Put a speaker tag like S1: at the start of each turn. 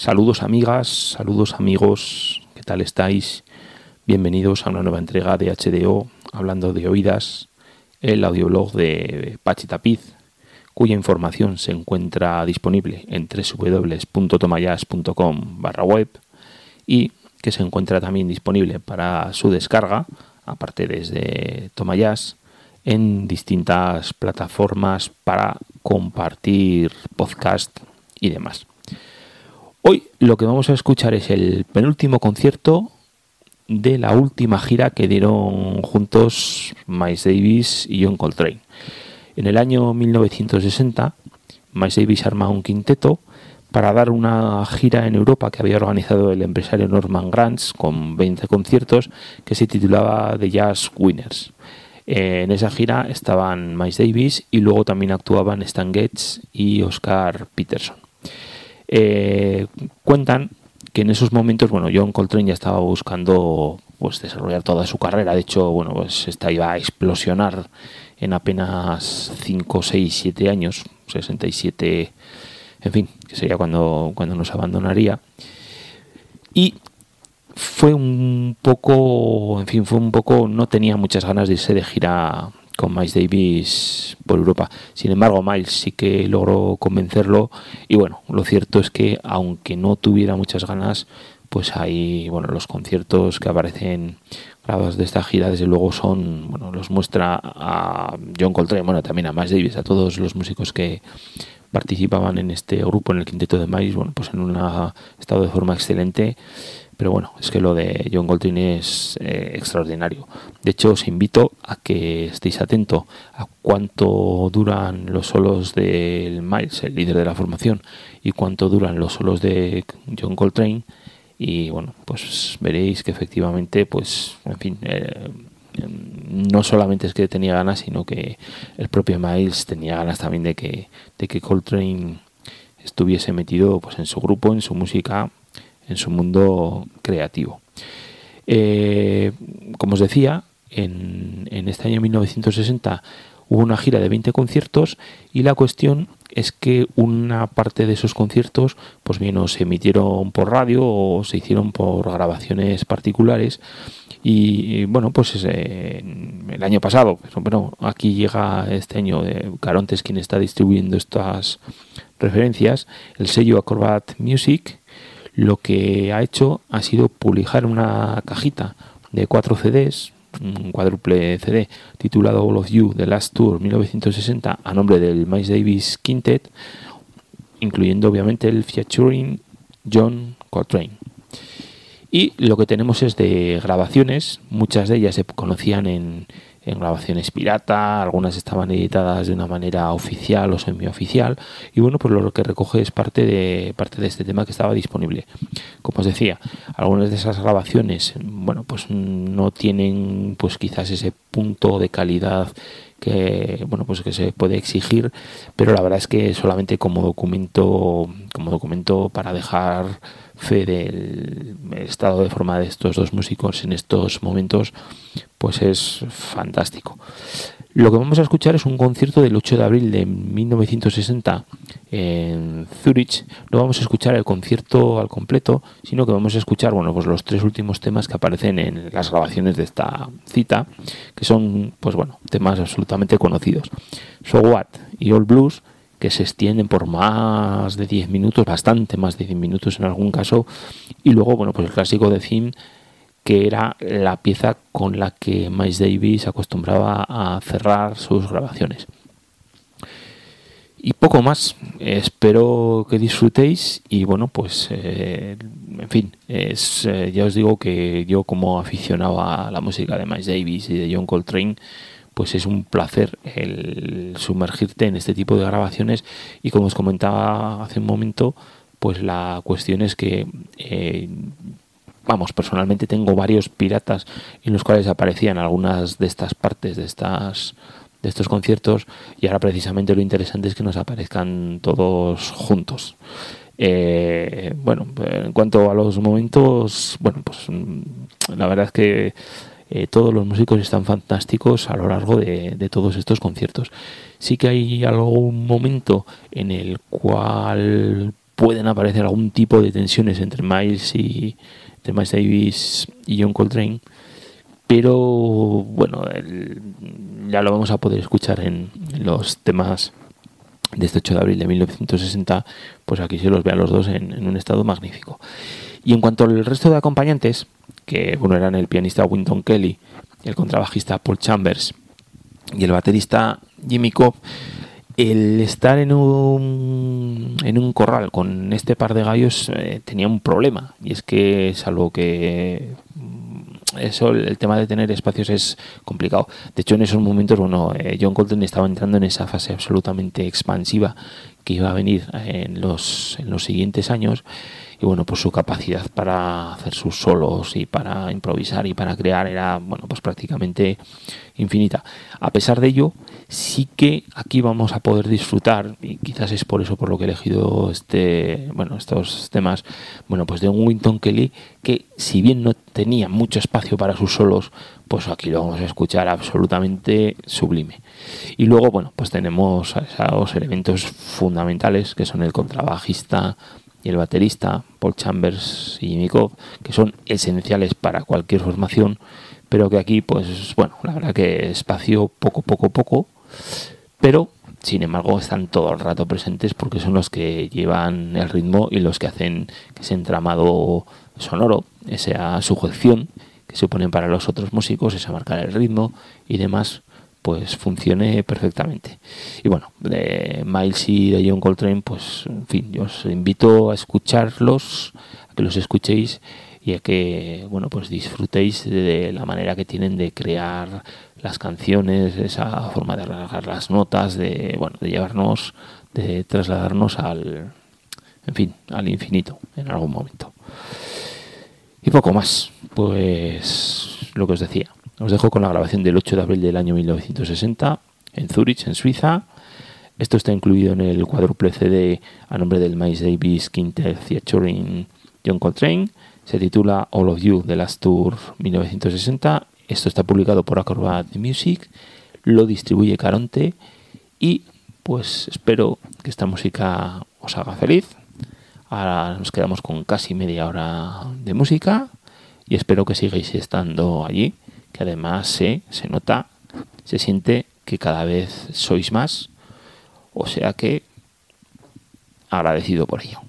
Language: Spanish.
S1: Saludos amigas, saludos amigos, ¿qué tal estáis? Bienvenidos a una nueva entrega de HDO, hablando de oídas, el audioblog de Pachi Tapiz, cuya información se encuentra disponible en www.tomayas.com barra web y que se encuentra también disponible para su descarga, aparte desde Tomayas, en distintas plataformas para compartir podcast y demás. Hoy lo que vamos a escuchar es el penúltimo concierto de la última gira que dieron juntos Miles Davis y John Coltrane. En el año 1960, Miles Davis arma un quinteto para dar una gira en Europa que había organizado el empresario Norman Granz con 20 conciertos que se titulaba The Jazz Winners. En esa gira estaban Miles Davis y luego también actuaban Stan Getz y Oscar Peterson. Eh, cuentan que en esos momentos, bueno, John Coltrane ya estaba buscando pues desarrollar toda su carrera. De hecho, bueno, pues esta iba a explosionar en apenas 5, 6, 7 años, 67, en fin, que sería cuando, cuando nos abandonaría. Y fue un poco, en fin, fue un poco, no tenía muchas ganas de irse de gira con Miles Davis por Europa. Sin embargo, Miles sí que logró convencerlo y bueno, lo cierto es que aunque no tuviera muchas ganas, pues ahí, bueno, los conciertos que aparecen grabados de esta gira, desde luego son, bueno, los muestra a John Coltrane, bueno, también a Miles Davis, a todos los músicos que participaban en este grupo, en el quinteto de Miles, bueno, pues en un estado de forma excelente pero bueno, es que lo de John Coltrane es eh, extraordinario. De hecho, os invito a que estéis atentos a cuánto duran los solos del Miles, el líder de la formación, y cuánto duran los solos de John Coltrane. Y bueno, pues veréis que efectivamente, pues, en fin, eh, no solamente es que tenía ganas, sino que el propio Miles tenía ganas también de que, de que Coltrane estuviese metido pues en su grupo, en su música en su mundo creativo. Eh, como os decía, en, este año 1960 hubo una gira de 20 conciertos y la cuestión es que una parte de esos conciertos pues bien o se emitieron por radio o se hicieron por grabaciones particulares y bueno pues eh, el año pasado pero aquí llega este año de Carontes quien está distribuyendo estas referencias el sello Acrobat Music lo que ha hecho ha sido publicar una cajita de cuatro CDs, un cuádruple CD titulado All of You, The Last Tour 1960, a nombre del Miles Davis Quintet, incluyendo obviamente el featuring John Coltrane. Y lo que tenemos es de grabaciones, muchas de ellas se conocían en, en grabaciones pirata, algunas estaban editadas de una manera oficial o semioficial y bueno, pues lo que recoge es parte de parte de este tema que estaba disponible. Como os decía, algunas de esas grabaciones, bueno, pues no tienen pues quizás ese punto de calidad que bueno pues que se puede exigir pero la verdad es que solamente como documento como documento para dejar fe del estado de forma de estos dos músicos en estos momentos, pues es fantástico. Lo que vamos a escuchar es un concierto del 8 de abril de 1960 en Zurich. No vamos a escuchar el concierto al completo, sino que vamos a escuchar bueno, pues los tres últimos temas que aparecen en las grabaciones de esta cita, que son pues bueno, temas absolutamente conocidos. So What y All Blues que se extienden por más de 10 minutos, bastante más de 10 minutos en algún caso, y luego, bueno, pues el clásico de Theme, que era la pieza con la que Miles Davis acostumbraba a cerrar sus grabaciones. Y poco más, espero que disfrutéis y bueno, pues eh, en fin, es, eh, ya os digo que yo como aficionado a la música de Miles Davis y de John Coltrane, pues es un placer el sumergirte en este tipo de grabaciones y como os comentaba hace un momento, pues la cuestión es que eh, vamos, personalmente tengo varios piratas en los cuales aparecían algunas de estas partes de estas de estos conciertos y ahora precisamente lo interesante es que nos aparezcan todos juntos. Eh, bueno, en cuanto a los momentos, bueno, pues la verdad es que eh, todos los músicos están fantásticos a lo largo de, todos estos conciertos. Sí que hay algún momento en el cual pueden aparecer algún tipo de tensiones entre Miles y entre Miles Davis y John Coltrane pero bueno ya lo vamos a poder escuchar en, los temas de este 8 de abril de 1960 pues aquí se los ve a los dos en, un estado magnífico. Y en cuanto al resto de acompañantes que bueno eran el pianista Winton Kelly el contrabajista Paul Chambers y el baterista Jimmy Cobb el estar en un, en un corral con este par de gallos eh, tenía un problema. Y es que salvo que eso el tema de tener espacios es complicado. De hecho en esos momentos bueno eh, John Coltrane estaba entrando en esa fase absolutamente expansiva que iba a venir en los en los siguientes años. Y bueno pues su capacidad para hacer sus solos y para improvisar y para crear era bueno pues prácticamente infinita. A pesar de ello sí que aquí vamos a poder disfrutar y quizás es por eso por lo que he elegido este bueno estos temas bueno pues de un Winton Kelly que si bien no tenía mucho espacio para sus solos pues aquí lo vamos a escuchar absolutamente sublime. Y luego bueno pues tenemos esos elementos fundamentales que son el contrabajista y el baterista Paul Chambers y Jimmy Cobb, que son esenciales para cualquier formación, pero que aquí, pues bueno, la verdad que espacio poco, poco, poco, pero sin embargo están todo el rato presentes porque son los que llevan el ritmo y los que hacen ese entramado sonoro, esa sujeción que se ponen para los otros músicos, esa marcar el ritmo y demás, pues funcione perfectamente. Y bueno, de Miles y de John Coltrane, pues en fin, yo os invito a escucharlos, a que los escuchéis y a que bueno pues disfrutéis de la manera que tienen de crear las canciones, esa forma de alargar las notas, de bueno, de llevarnos, de trasladarnos al en fin, al infinito en algún momento. Y poco más, pues lo que os decía. Os dejo con la grabación del 8 de abril del año 1960 en Zurich, en Suiza. Esto está incluido en el cuádruple CD a nombre del Miles Davis Quintet featuring John Coltrane. Se titula All of You The Last Tour 1960. Esto está publicado por Acrobat Music. Lo distribuye Caronte. Y pues espero que esta música os haga feliz. Ahora nos quedamos con casi media hora de música y espero que sigáis estando allí que además se, se nota, se siente que cada vez sois más, o sea que agradecido por ello.